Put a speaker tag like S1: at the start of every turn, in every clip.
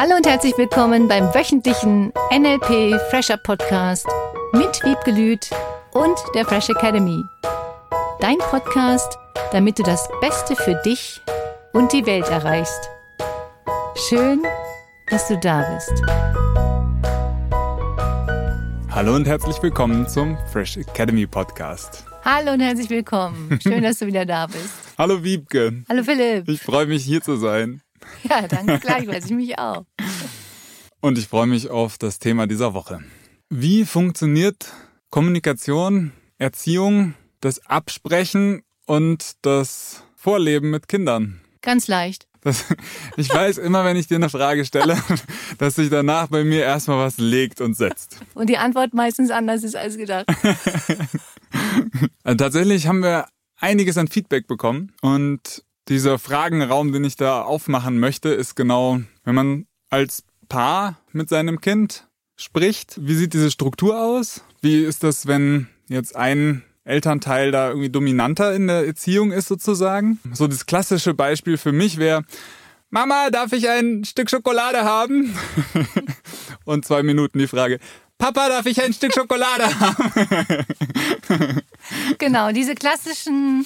S1: Hallo und herzlich willkommen beim wöchentlichen NLP Fresher Podcast mit Wiebke Lüth und der Fresh Academy. Dein Podcast, damit du das Beste für dich und die Welt erreichst. Schön, dass du da bist.
S2: Hallo und herzlich willkommen zum Fresh Academy Podcast.
S1: Hallo und herzlich willkommen. Schön, dass du wieder da bist.
S2: Hallo Wiebke.
S1: Hallo Philipp.
S2: Ich freue mich hier zu sein.
S1: Ja, danke gleichfalls. Ich mich auch.
S2: Und ich freue mich auf das Thema dieser Woche. Wie funktioniert Kommunikation, Erziehung, das Absprechen und das Vorleben mit Kindern?
S1: Ganz leicht.
S2: Das, ich weiß immer, wenn ich dir eine Frage stelle, dass sich danach bei mir erstmal was legt und setzt.
S1: Und die Antwort meistens anders ist als gedacht.
S2: Also tatsächlich haben wir einiges an Feedback bekommen und dieser Fragenraum, den ich da aufmachen möchte, ist genau, wenn man als Paar mit seinem Kind spricht, wie sieht diese Struktur aus? Wie ist das, wenn jetzt ein Elternteil da irgendwie dominanter in der Erziehung ist sozusagen? So das klassische Beispiel für mich wäre, Mama, darf ich ein Stück Schokolade haben? Und zwei Minuten die Frage, Papa, darf ich ein Stück Schokolade haben?
S1: genau, diese klassischen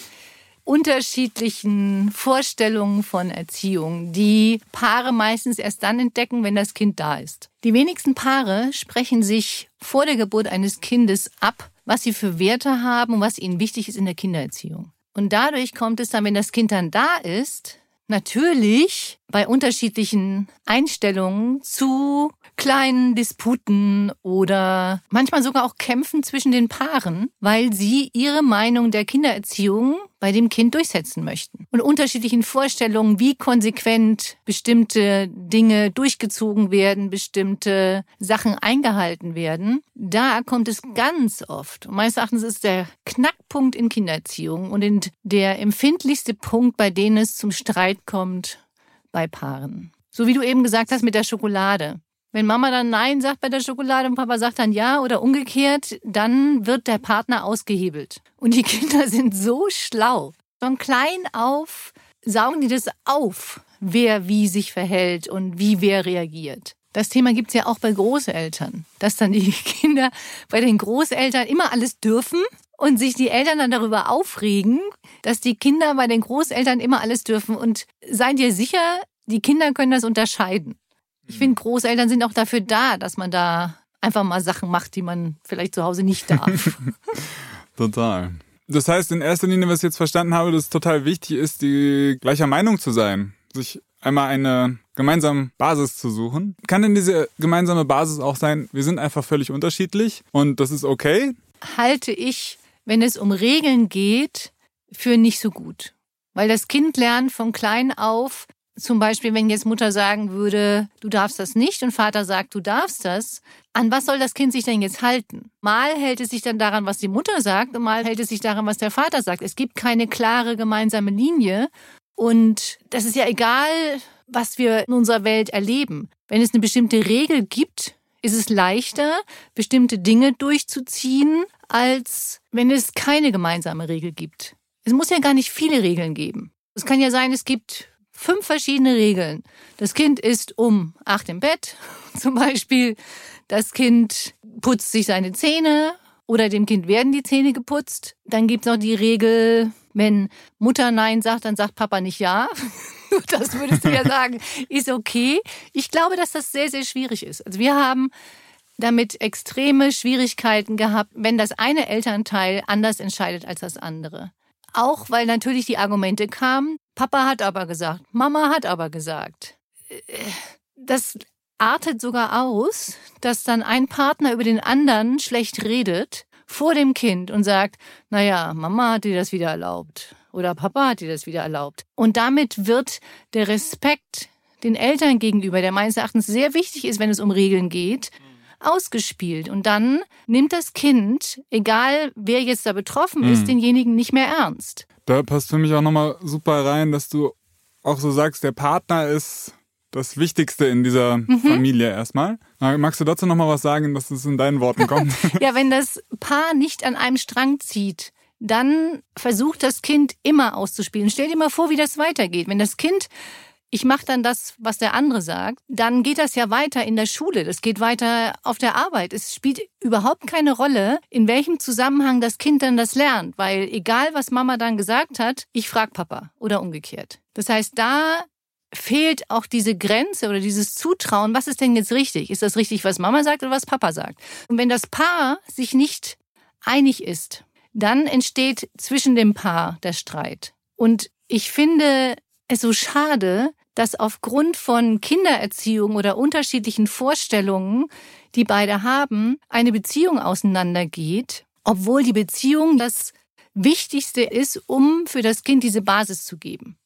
S1: unterschiedlichen Vorstellungen von Erziehung, die Paare meistens erst dann entdecken, wenn das Kind da ist. Die wenigsten Paare sprechen sich vor der Geburt eines Kindes ab, was sie für Werte haben und was ihnen wichtig ist in der Kindererziehung. Und dadurch kommt es dann, wenn das Kind dann da ist, natürlich bei unterschiedlichen Einstellungen zu kleinen Disputen oder manchmal sogar auch Kämpfen zwischen den Paaren, weil sie ihre Meinung der Kindererziehung bei dem Kind durchsetzen möchten. Und unterschiedlichen Vorstellungen, wie konsequent bestimmte Dinge durchgezogen werden, bestimmte Sachen eingehalten werden, da kommt es ganz oft. Meines Erachtens ist der Knackpunkt in Kindererziehung und der empfindlichste Punkt, bei dem es zum Streit kommt bei Paaren. So wie du eben gesagt hast mit der Schokolade. Wenn Mama dann Nein sagt bei der Schokolade und Papa sagt dann Ja oder umgekehrt, dann wird der Partner ausgehebelt. Und die Kinder sind so schlau. Von klein auf saugen die das auf, wer wie sich verhält und wie wer reagiert. Das Thema gibt's ja auch bei Großeltern, dass dann die Kinder bei den Großeltern immer alles dürfen und sich die Eltern dann darüber aufregen, dass die Kinder bei den Großeltern immer alles dürfen. Und seid ihr sicher, die Kinder können das unterscheiden. Ich finde, Großeltern sind auch dafür da, dass man da einfach mal Sachen macht, die man vielleicht zu Hause nicht darf.
S2: Total. Das heißt, in erster Linie, was ich jetzt verstanden habe, dass es total wichtig ist, die gleicher Meinung zu sein. Sich einmal eine gemeinsame Basis zu suchen. Kann denn diese gemeinsame Basis auch sein, wir sind einfach völlig unterschiedlich und das ist okay?
S1: Halte ich, wenn es um Regeln geht, für nicht so gut. Weil das Kind lernt von klein auf, zum Beispiel, wenn jetzt Mutter sagen würde, du darfst das nicht und Vater sagt, du darfst das, an was soll das Kind sich denn jetzt halten? Mal hält es sich dann daran, was die Mutter sagt und mal hält es sich daran, was der Vater sagt. Es gibt keine klare gemeinsame Linie und das ist ja egal, was wir in unserer Welt erleben. Wenn es eine bestimmte Regel gibt, ist es leichter, bestimmte Dinge durchzuziehen, als wenn es keine gemeinsame Regel gibt. Es muss ja gar nicht viele Regeln geben. Es kann ja sein, es gibt fünf verschiedene Regeln. Das Kind ist um acht im Bett zum Beispiel. Das Kind putzt sich seine Zähne oder dem Kind werden die Zähne geputzt. Dann gibt es noch die Regel, wenn Mutter Nein sagt, dann sagt Papa nicht Ja. Das würdest du ja sagen, ist okay. Ich glaube, dass das sehr, sehr schwierig ist. Also wir haben damit extreme Schwierigkeiten gehabt, wenn das eine Elternteil anders entscheidet als das andere. Auch weil natürlich die Argumente kamen, Papa hat aber gesagt, Mama hat aber gesagt. Das artet sogar aus, dass dann ein Partner über den anderen schlecht redet vor dem Kind und sagt, naja, Mama hat dir das wieder erlaubt oder Papa hat dir das wieder erlaubt. Und damit wird der Respekt den Eltern gegenüber, der meines Erachtens sehr wichtig ist, wenn es um Regeln geht, ausgespielt. Und dann nimmt das Kind, egal wer jetzt da betroffen ist, mhm. denjenigen nicht mehr ernst.
S2: Da passt für mich auch nochmal super rein, dass du auch so sagst, der Partner ist das Wichtigste in dieser mhm. Familie erstmal. Magst du dazu nochmal was sagen, dass es in deinen Worten kommt?
S1: ja, wenn das Paar nicht an einem Strang zieht, dann versucht das Kind immer auszuspielen. Stell dir mal vor, wie das weitergeht. Wenn das Kind ich mache dann das, was der andere sagt, dann geht das ja weiter in der Schule, das geht weiter auf der Arbeit. Es spielt überhaupt keine Rolle, in welchem Zusammenhang das Kind dann das lernt, weil egal, was Mama dann gesagt hat, ich frag Papa oder umgekehrt. Das heißt, da fehlt auch diese Grenze oder dieses Zutrauen, was ist denn jetzt richtig? Ist das richtig, was Mama sagt oder was Papa sagt? Und wenn das Paar sich nicht einig ist, dann entsteht zwischen dem Paar der Streit. Und ich finde es so schade, dass aufgrund von Kindererziehung oder unterschiedlichen Vorstellungen, die beide haben, eine Beziehung auseinandergeht, obwohl die Beziehung das Wichtigste ist, um für das Kind diese Basis zu geben.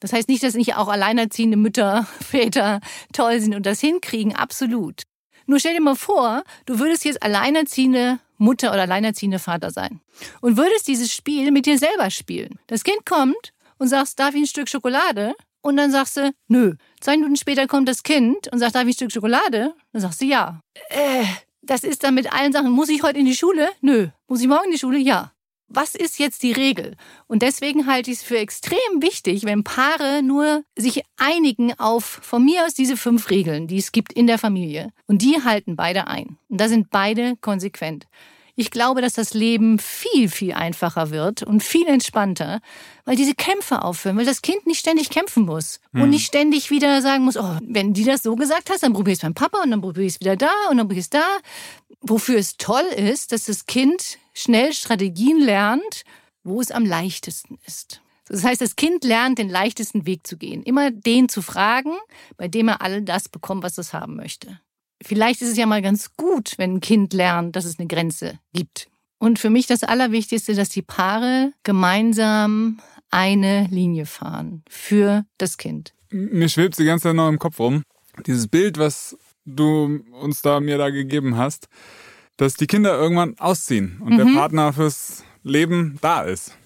S1: Das heißt nicht, dass nicht auch alleinerziehende Mütter, Väter toll sind und das hinkriegen, absolut. Nur stell dir mal vor, du würdest jetzt alleinerziehende Mutter oder alleinerziehende Vater sein und würdest dieses Spiel mit dir selber spielen. Das Kind kommt und sagst, darf ich ein Stück Schokolade? Und dann sagst du, nö. Zwei Minuten später kommt das Kind und sagt, darf ich ein Stück Schokolade? Dann sagst du, ja. Äh, das ist dann mit allen Sachen, muss ich heute in die Schule? Nö. Muss ich morgen in die Schule? Ja was ist jetzt die Regel? Und deswegen halte ich es für extrem wichtig, wenn Paare nur sich einigen auf von mir aus diese fünf Regeln, die es gibt in der Familie. Und die halten beide ein. Und da sind beide konsequent. Ich glaube, dass das Leben viel, viel einfacher wird und viel entspannter, weil diese Kämpfe aufhören, weil das Kind nicht ständig kämpfen muss hm. und nicht ständig wieder sagen muss, oh, wenn die das so gesagt hast, dann probier es beim Papa und dann probier ich es wieder da und dann probier ich es da. Wofür es toll ist, dass das Kind schnell Strategien lernt, wo es am leichtesten ist. Das heißt, das Kind lernt, den leichtesten Weg zu gehen. Immer den zu fragen, bei dem er all das bekommt, was es haben möchte. Vielleicht ist es ja mal ganz gut, wenn ein Kind lernt, dass es eine Grenze gibt. Und für mich das Allerwichtigste, dass die Paare gemeinsam eine Linie fahren für das Kind.
S2: Mir schwebt die ganze Zeit noch im Kopf rum. Dieses Bild, was du uns da mir da gegeben hast, dass die Kinder irgendwann ausziehen und mhm. der Partner fürs Leben da ist.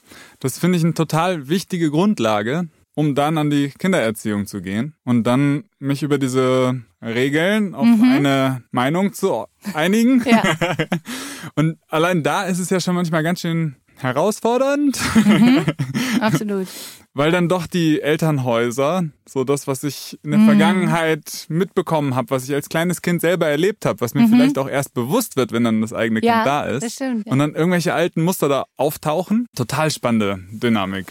S2: Das finde ich eine total wichtige Grundlage, um dann an die Kindererziehung zu gehen und dann mich über diese Regeln auf mhm. eine Meinung zu einigen. Ja. und allein da ist es ja schon manchmal ganz schön herausfordernd.
S1: Mhm. Absolut
S2: weil dann doch die Elternhäuser, so das, was ich in der mhm. Vergangenheit mitbekommen habe, was ich als kleines Kind selber erlebt habe, was mir mhm. vielleicht auch erst bewusst wird, wenn dann das eigene ja, Kind da ist. Das stimmt, ja. Und dann irgendwelche alten Muster da auftauchen. Total spannende Dynamik.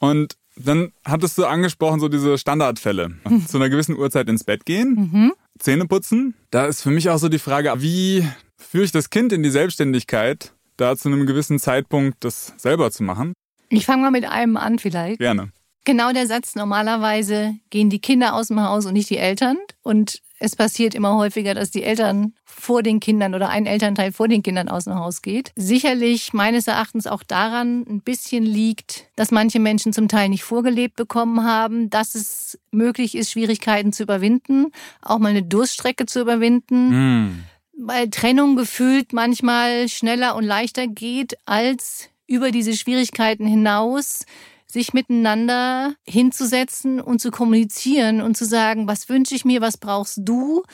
S2: Und dann hattest du angesprochen, so diese Standardfälle. Mhm. Zu einer gewissen Uhrzeit ins Bett gehen, mhm. Zähne putzen. Da ist für mich auch so die Frage, wie führe ich das Kind in die Selbstständigkeit, da zu einem gewissen Zeitpunkt das selber zu machen.
S1: Ich fange mal mit einem an vielleicht.
S2: Gerne.
S1: Genau der Satz, normalerweise gehen die Kinder aus dem Haus und nicht die Eltern. Und es passiert immer häufiger, dass die Eltern vor den Kindern oder ein Elternteil vor den Kindern aus dem Haus geht. Sicherlich meines Erachtens auch daran ein bisschen liegt, dass manche Menschen zum Teil nicht vorgelebt bekommen haben, dass es möglich ist, Schwierigkeiten zu überwinden, auch mal eine Durststrecke zu überwinden. Mm. Weil Trennung gefühlt manchmal schneller und leichter geht als über diese Schwierigkeiten hinaus sich miteinander hinzusetzen und zu kommunizieren und zu sagen, was wünsche ich mir, was brauchst du,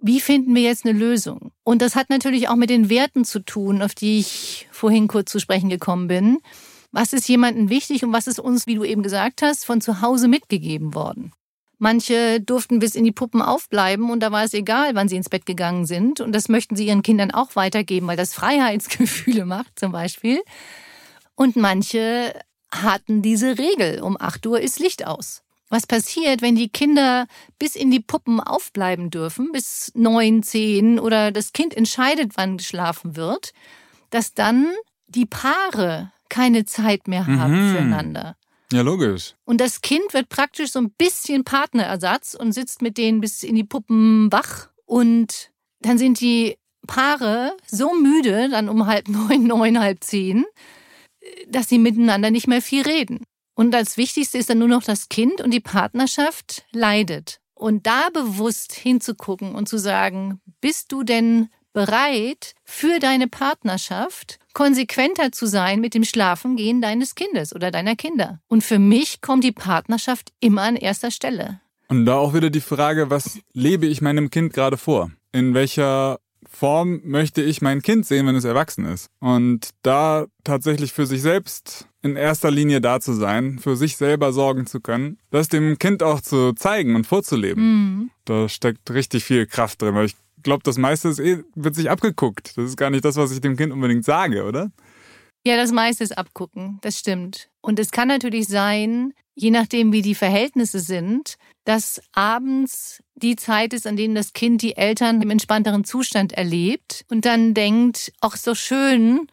S1: wie finden wir jetzt eine Lösung. Und das hat natürlich auch mit den Werten zu tun, auf die ich vorhin kurz zu sprechen gekommen bin. Was ist jemandem wichtig und was ist uns, wie du eben gesagt hast, von zu Hause mitgegeben worden? Manche durften bis in die Puppen aufbleiben und da war es egal, wann sie ins Bett gegangen sind. Und das möchten sie ihren Kindern auch weitergeben, weil das Freiheitsgefühle macht zum Beispiel. Und manche hatten diese Regel, um 8 Uhr ist Licht aus. Was passiert, wenn die Kinder bis in die Puppen aufbleiben dürfen, bis neun, zehn oder das Kind entscheidet, wann geschlafen wird, dass dann die Paare keine Zeit mehr haben mhm. füreinander.
S2: Ja, logisch.
S1: Und das Kind wird praktisch so ein bisschen Partnerersatz und sitzt mit denen bis in die Puppen wach. Und dann sind die Paare so müde, dann um halb neun, neun, halb zehn, dass sie miteinander nicht mehr viel reden. Und das Wichtigste ist dann nur noch das Kind und die Partnerschaft leidet. Und da bewusst hinzugucken und zu sagen, bist du denn bereit, für deine Partnerschaft konsequenter zu sein mit dem Schlafengehen deines Kindes oder deiner Kinder? Und für mich kommt die Partnerschaft immer an erster Stelle.
S2: Und da auch wieder die Frage, was lebe ich meinem Kind gerade vor? In welcher Form möchte ich mein Kind sehen, wenn es erwachsen ist. Und da tatsächlich für sich selbst in erster Linie da zu sein, für sich selber sorgen zu können, das dem Kind auch zu zeigen und vorzuleben. Mhm. Da steckt richtig viel Kraft drin, weil ich glaube, das meiste ist eh, wird sich abgeguckt. Das ist gar nicht das, was ich dem Kind unbedingt sage, oder?
S1: Ja, das meiste ist abgucken, das stimmt. Und es kann natürlich sein, je nachdem, wie die Verhältnisse sind, dass abends die Zeit ist, an denen das Kind die Eltern im entspannteren Zustand erlebt und dann denkt, ach so schön,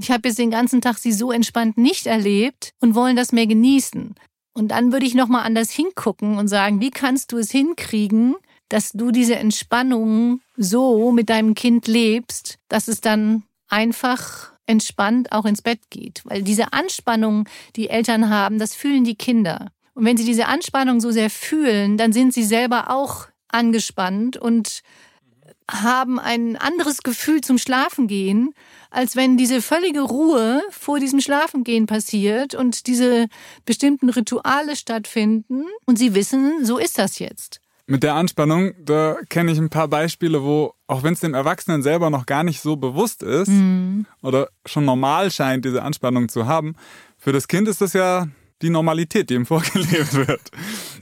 S1: ich habe jetzt den ganzen Tag sie so entspannt nicht erlebt und wollen das mehr genießen. Und dann würde ich nochmal anders hingucken und sagen, wie kannst du es hinkriegen, dass du diese Entspannung so mit deinem Kind lebst, dass es dann einfach entspannt auch ins Bett geht. Weil diese Anspannung, die Eltern haben, das fühlen die Kinder. Und wenn sie diese Anspannung so sehr fühlen, dann sind sie selber auch angespannt und haben ein anderes Gefühl zum Schlafengehen, als wenn diese völlige Ruhe vor diesem Schlafengehen passiert und diese bestimmten Rituale stattfinden und sie wissen, so ist das jetzt.
S2: Mit der Anspannung, da kenne ich ein paar Beispiele, wo, auch wenn es dem Erwachsenen selber noch gar nicht so bewusst ist mhm. oder schon normal scheint, diese Anspannung zu haben, für das Kind ist das ja die Normalität, die ihm vorgelebt wird.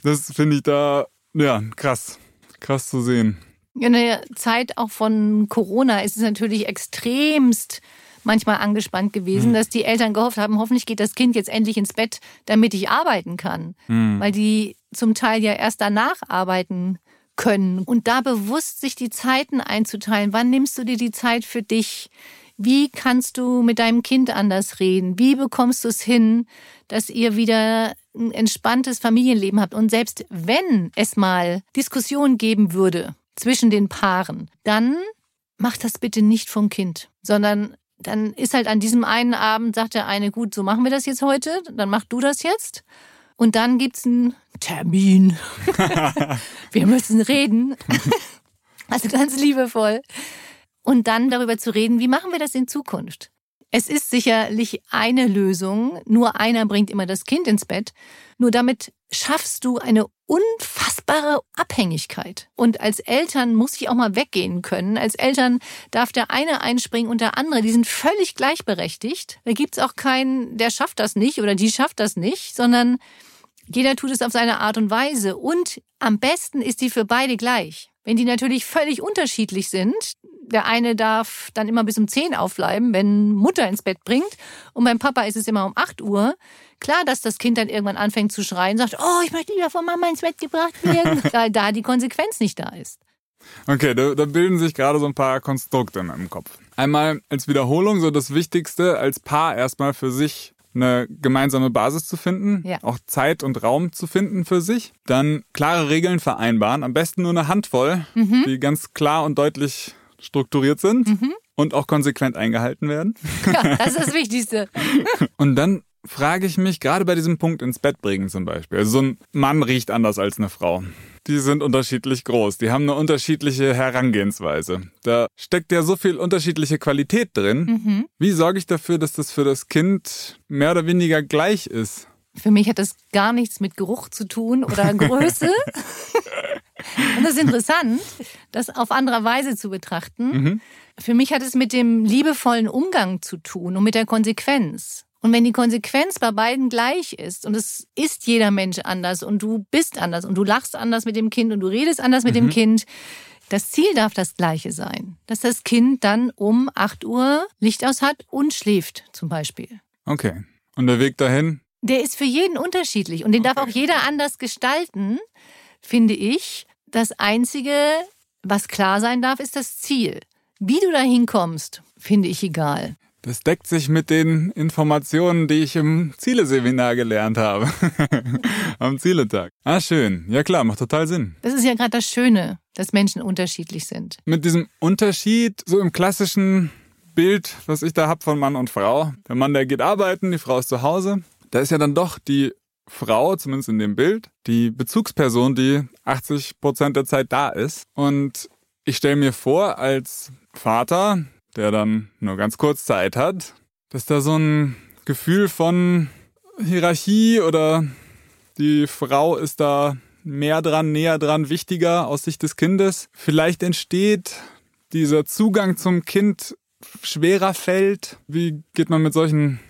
S2: Das finde ich da, ja, krass. Krass zu sehen.
S1: In der Zeit auch von Corona ist es natürlich extremst manchmal angespannt gewesen, mhm. dass die Eltern gehofft haben, hoffentlich geht das Kind jetzt endlich ins Bett, damit ich arbeiten kann. Mhm. Weil die zum Teil ja erst danach arbeiten können. Und da bewusst sich die Zeiten einzuteilen. Wann nimmst du dir die Zeit für dich? Wie kannst du mit deinem Kind anders reden? Wie bekommst du es hin, dass ihr wieder ein entspanntes Familienleben habt? Und selbst wenn es mal Diskussionen geben würde zwischen den Paaren, dann mach das bitte nicht vom Kind, sondern dann ist halt an diesem einen Abend, sagt der eine, gut, so machen wir das jetzt heute, dann mach du das jetzt. Und dann gibt's einen Termin. wir müssen reden. also ganz liebevoll. Und dann darüber zu reden, wie machen wir das in Zukunft? Es ist sicherlich eine Lösung. Nur einer bringt immer das Kind ins Bett. Nur damit schaffst du eine unfassbare Abhängigkeit. Und als Eltern muss ich auch mal weggehen können. Als Eltern darf der eine einspringen und der andere. Die sind völlig gleichberechtigt. Da gibt's auch keinen, der schafft das nicht oder die schafft das nicht, sondern jeder tut es auf seine Art und Weise. Und am besten ist die für beide gleich. Wenn die natürlich völlig unterschiedlich sind, der eine darf dann immer bis um 10 aufbleiben, wenn Mutter ins Bett bringt. Und beim Papa ist es immer um 8 Uhr. Klar, dass das Kind dann irgendwann anfängt zu schreien, sagt, oh, ich möchte lieber von Mama ins Bett gebracht werden, weil da die Konsequenz nicht da ist.
S2: Okay, da, da bilden sich gerade so ein paar Konstrukte in meinem Kopf. Einmal als Wiederholung so das Wichtigste, als Paar erstmal für sich eine gemeinsame Basis zu finden, ja. auch Zeit und Raum zu finden für sich. Dann klare Regeln vereinbaren, am besten nur eine Handvoll, mhm. die ganz klar und deutlich strukturiert sind mhm. und auch konsequent eingehalten werden.
S1: Ja, das ist das Wichtigste.
S2: und dann frage ich mich, gerade bei diesem Punkt ins Bett bringen zum Beispiel, also so ein Mann riecht anders als eine Frau. Die sind unterschiedlich groß, die haben eine unterschiedliche Herangehensweise. Da steckt ja so viel unterschiedliche Qualität drin. Mhm. Wie sorge ich dafür, dass das für das Kind mehr oder weniger gleich ist?
S1: Für mich hat das gar nichts mit Geruch zu tun oder Größe. Und das ist interessant, das auf andere Weise zu betrachten. Mhm. Für mich hat es mit dem liebevollen Umgang zu tun und mit der Konsequenz. Und wenn die Konsequenz bei beiden gleich ist und es ist jeder Mensch anders und du bist anders und du lachst anders mit dem Kind und du redest anders mit mhm. dem Kind, das Ziel darf das gleiche sein, dass das Kind dann um 8 Uhr Licht aus hat und schläft zum Beispiel.
S2: Okay. Und der Weg dahin?
S1: Der ist für jeden unterschiedlich und den okay. darf auch jeder anders gestalten, finde ich. Das Einzige, was klar sein darf, ist das Ziel. Wie du da hinkommst, finde ich egal.
S2: Das deckt sich mit den Informationen, die ich im Zieleseminar gelernt habe. Am Zieletag. Ah, schön. Ja klar, macht total Sinn.
S1: Das ist ja gerade das Schöne, dass Menschen unterschiedlich sind.
S2: Mit diesem Unterschied, so im klassischen Bild, was ich da habe von Mann und Frau. Der Mann, der geht arbeiten, die Frau ist zu Hause. Da ist ja dann doch die Frau, zumindest in dem Bild, die Bezugsperson, die 80 Prozent der Zeit da ist. Und ich stelle mir vor, als Vater, der dann nur ganz kurz Zeit hat, dass da so ein Gefühl von Hierarchie oder die Frau ist da mehr dran, näher dran, wichtiger aus Sicht des Kindes. Vielleicht entsteht dieser Zugang zum Kind schwerer fällt. Wie geht man mit solchen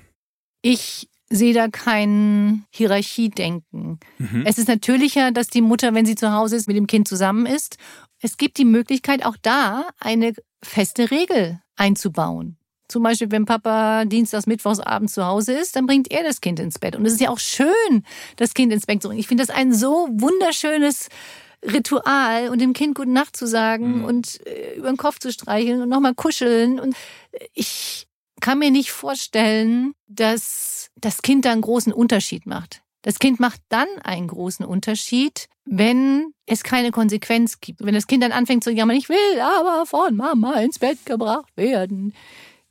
S1: Ich sehe da kein Hierarchiedenken. Mhm. Es ist natürlicher, dass die Mutter, wenn sie zu Hause ist, mit dem Kind zusammen ist. Es gibt die Möglichkeit, auch da eine feste Regel einzubauen. Zum Beispiel, wenn Papa Dienstags, Mittwochs abends zu Hause ist, dann bringt er das Kind ins Bett. Und es ist ja auch schön, das Kind ins Bett zu bringen. Ich finde das ein so wunderschönes Ritual und dem Kind gute Nacht zu sagen mhm. und äh, über den Kopf zu streicheln und nochmal kuscheln. Und ich kann mir nicht vorstellen, dass das Kind da einen großen Unterschied macht. Das Kind macht dann einen großen Unterschied, wenn es keine Konsequenz gibt. Wenn das Kind dann anfängt zu jammern, ich will aber von Mama ins Bett gebracht werden.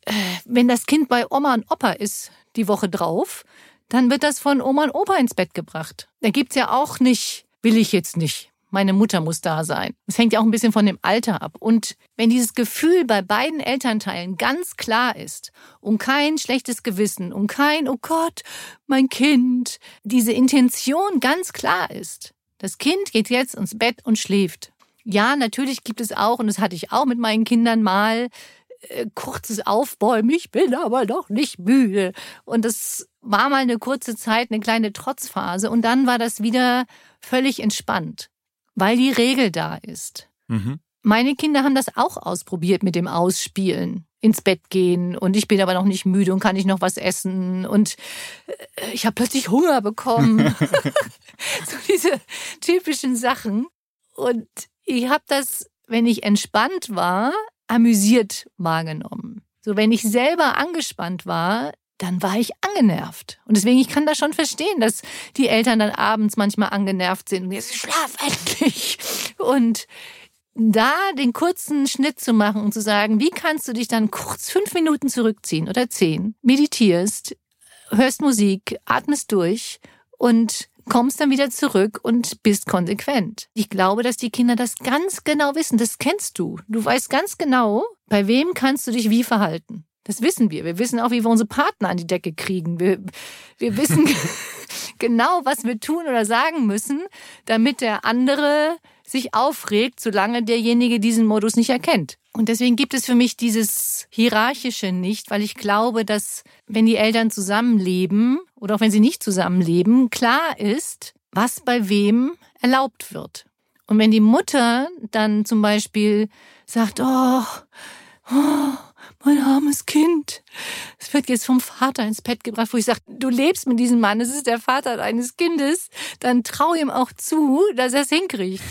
S1: Äh, wenn das Kind bei Oma und Opa ist die Woche drauf, dann wird das von Oma und Opa ins Bett gebracht. Da gibt's ja auch nicht, will ich jetzt nicht meine Mutter muss da sein. Es hängt ja auch ein bisschen von dem Alter ab. Und wenn dieses Gefühl bei beiden Elternteilen ganz klar ist und kein schlechtes Gewissen und kein, oh Gott, mein Kind, diese Intention ganz klar ist, das Kind geht jetzt ins Bett und schläft. Ja, natürlich gibt es auch, und das hatte ich auch mit meinen Kindern mal, äh, kurzes Aufbäumen, ich bin aber doch nicht müde. Und das war mal eine kurze Zeit, eine kleine Trotzphase. Und dann war das wieder völlig entspannt weil die Regel da ist. Mhm. Meine Kinder haben das auch ausprobiert mit dem Ausspielen, ins Bett gehen und ich bin aber noch nicht müde und kann ich noch was essen und äh, ich habe plötzlich Hunger bekommen. so diese typischen Sachen. Und ich habe das, wenn ich entspannt war, amüsiert wahrgenommen. So, wenn ich selber angespannt war, dann war ich angenervt. Und deswegen, ich kann das schon verstehen, dass die Eltern dann abends manchmal angenervt sind und jetzt schlaf endlich. Und da den kurzen Schnitt zu machen und zu sagen, wie kannst du dich dann kurz fünf Minuten zurückziehen oder zehn, meditierst, hörst Musik, atmest durch und kommst dann wieder zurück und bist konsequent. Ich glaube, dass die Kinder das ganz genau wissen. Das kennst du. Du weißt ganz genau, bei wem kannst du dich wie verhalten. Das wissen wir. Wir wissen auch, wie wir unsere Partner an die Decke kriegen. Wir, wir wissen genau, was wir tun oder sagen müssen, damit der andere sich aufregt, solange derjenige diesen Modus nicht erkennt. Und deswegen gibt es für mich dieses Hierarchische nicht, weil ich glaube, dass wenn die Eltern zusammenleben oder auch wenn sie nicht zusammenleben, klar ist, was bei wem erlaubt wird. Und wenn die Mutter dann zum Beispiel sagt, oh, oh mein armes Kind. Es wird jetzt vom Vater ins Bett gebracht, wo ich sage, du lebst mit diesem Mann, es ist der Vater deines Kindes, dann trau ihm auch zu, dass er es hinkriegt.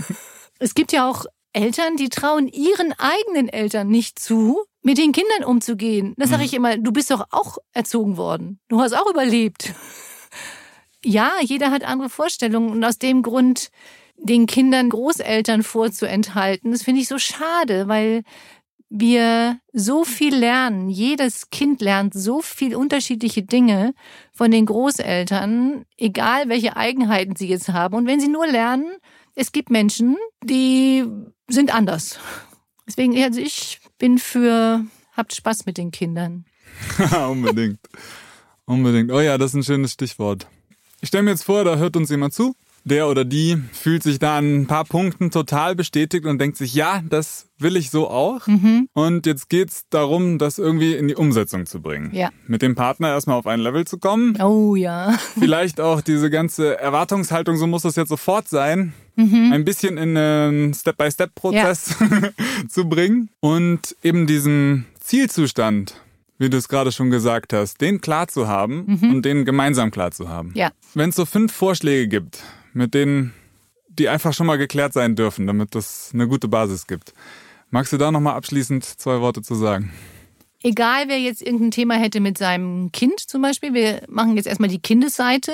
S1: es gibt ja auch Eltern, die trauen ihren eigenen Eltern nicht zu, mit den Kindern umzugehen. Das sage ich mhm. immer, du bist doch auch erzogen worden. Du hast auch überlebt. ja, jeder hat andere Vorstellungen und aus dem Grund den Kindern Großeltern vorzuenthalten, das finde ich so schade, weil wir so viel lernen. Jedes Kind lernt so viel unterschiedliche Dinge von den Großeltern, egal welche Eigenheiten sie jetzt haben. Und wenn sie nur lernen, es gibt Menschen, die sind anders. Deswegen, also ich bin für, habt Spaß mit den Kindern.
S2: Unbedingt. Unbedingt. Oh ja, das ist ein schönes Stichwort. Ich stelle mir jetzt vor, da hört uns jemand zu der oder die fühlt sich da an ein paar Punkten total bestätigt und denkt sich, ja, das will ich so auch. Mhm. Und jetzt geht's darum, das irgendwie in die Umsetzung zu bringen. Ja. Mit dem Partner erstmal auf ein Level zu kommen.
S1: Oh ja.
S2: Vielleicht auch diese ganze Erwartungshaltung, so muss das jetzt sofort sein. Mhm. Ein bisschen in einen Step-by-Step-Prozess ja. zu bringen und eben diesen Zielzustand wie du es gerade schon gesagt hast, den klar zu haben mhm. und den gemeinsam klar zu haben. Ja. Wenn es so fünf Vorschläge gibt, mit denen die einfach schon mal geklärt sein dürfen, damit das eine gute Basis gibt. Magst du da nochmal abschließend zwei Worte zu sagen?
S1: Egal, wer jetzt irgendein Thema hätte mit seinem Kind zum Beispiel, wir machen jetzt erstmal die Kindesseite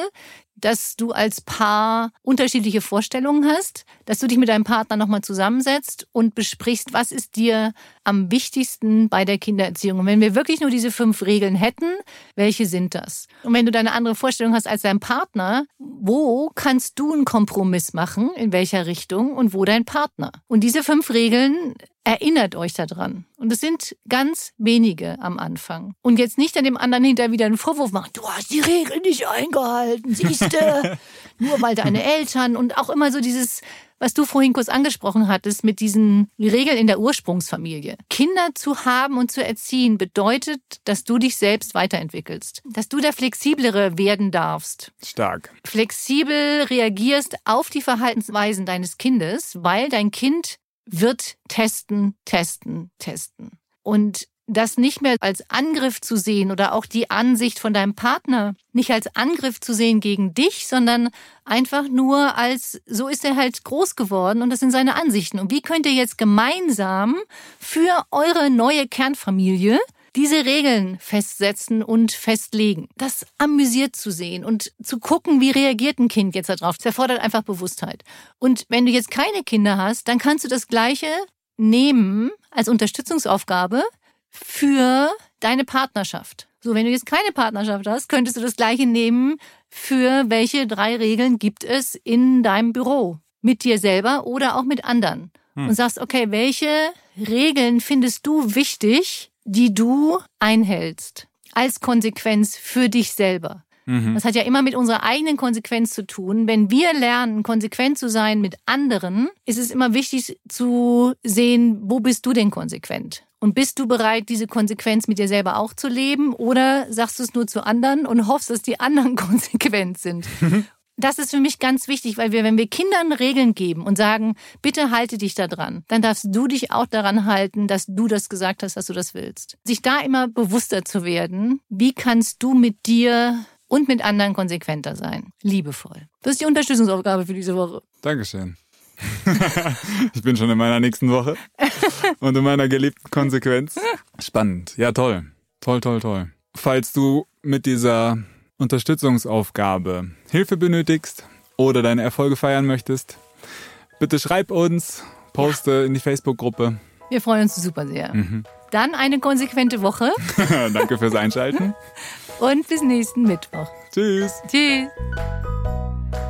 S1: dass du als Paar unterschiedliche Vorstellungen hast, dass du dich mit deinem Partner nochmal zusammensetzt und besprichst, was ist dir am wichtigsten bei der Kindererziehung. Und wenn wir wirklich nur diese fünf Regeln hätten, welche sind das? Und wenn du deine andere Vorstellung hast als dein Partner, wo kannst du einen Kompromiss machen, in welcher Richtung und wo dein Partner? Und diese fünf Regeln Erinnert euch daran. Und es sind ganz wenige am Anfang. Und jetzt nicht an dem anderen hinterher wieder einen Vorwurf machen. Du hast die Regeln nicht eingehalten, siehste. nur weil deine Eltern und auch immer so dieses, was du vorhin kurz angesprochen hattest, mit diesen Regeln in der Ursprungsfamilie. Kinder zu haben und zu erziehen bedeutet, dass du dich selbst weiterentwickelst, dass du der Flexiblere werden darfst.
S2: Stark.
S1: Flexibel reagierst auf die Verhaltensweisen deines Kindes, weil dein Kind wird testen, testen, testen. Und das nicht mehr als Angriff zu sehen oder auch die Ansicht von deinem Partner nicht als Angriff zu sehen gegen dich, sondern einfach nur als, so ist er halt groß geworden und das sind seine Ansichten. Und wie könnt ihr jetzt gemeinsam für eure neue Kernfamilie diese Regeln festsetzen und festlegen. Das amüsiert zu sehen und zu gucken, wie reagiert ein Kind jetzt darauf. Das erfordert einfach Bewusstheit. Und wenn du jetzt keine Kinder hast, dann kannst du das Gleiche nehmen als Unterstützungsaufgabe für deine Partnerschaft. So, wenn du jetzt keine Partnerschaft hast, könntest du das gleiche nehmen für welche drei Regeln gibt es in deinem Büro. Mit dir selber oder auch mit anderen. Hm. Und sagst, okay, welche Regeln findest du wichtig, die du einhältst? Als Konsequenz für dich selber. Mhm. Das hat ja immer mit unserer eigenen Konsequenz zu tun. Wenn wir lernen, konsequent zu sein mit anderen, ist es immer wichtig zu sehen, wo bist du denn konsequent? Und bist du bereit, diese Konsequenz mit dir selber auch zu leben? Oder sagst du es nur zu anderen und hoffst, dass die anderen konsequent sind? Das ist für mich ganz wichtig, weil wir, wenn wir Kindern Regeln geben und sagen, bitte halte dich da dran, dann darfst du dich auch daran halten, dass du das gesagt hast, dass du das willst. Sich da immer bewusster zu werden, wie kannst du mit dir und mit anderen konsequenter sein. Liebevoll. Das ist die Unterstützungsaufgabe für diese Woche.
S2: Dankeschön. ich bin schon in meiner nächsten Woche und in meiner geliebten Konsequenz. Spannend. Ja, toll. Toll, toll, toll. Falls du mit dieser Unterstützungsaufgabe Hilfe benötigst oder deine Erfolge feiern möchtest, bitte schreib uns, poste ja. in die Facebook-Gruppe.
S1: Wir freuen uns super sehr. Mhm. Dann eine konsequente Woche.
S2: Danke fürs Einschalten.
S1: Und bis nächsten Mittwoch.
S2: Tschüss.
S1: Tschüss.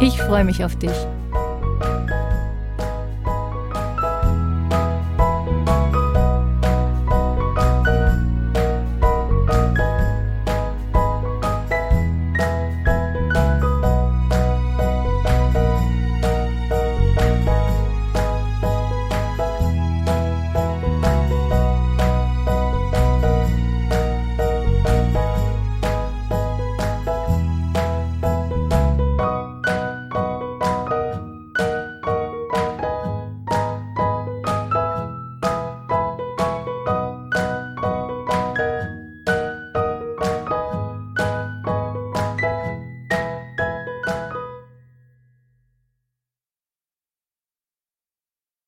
S1: Ich freue mich auf dich.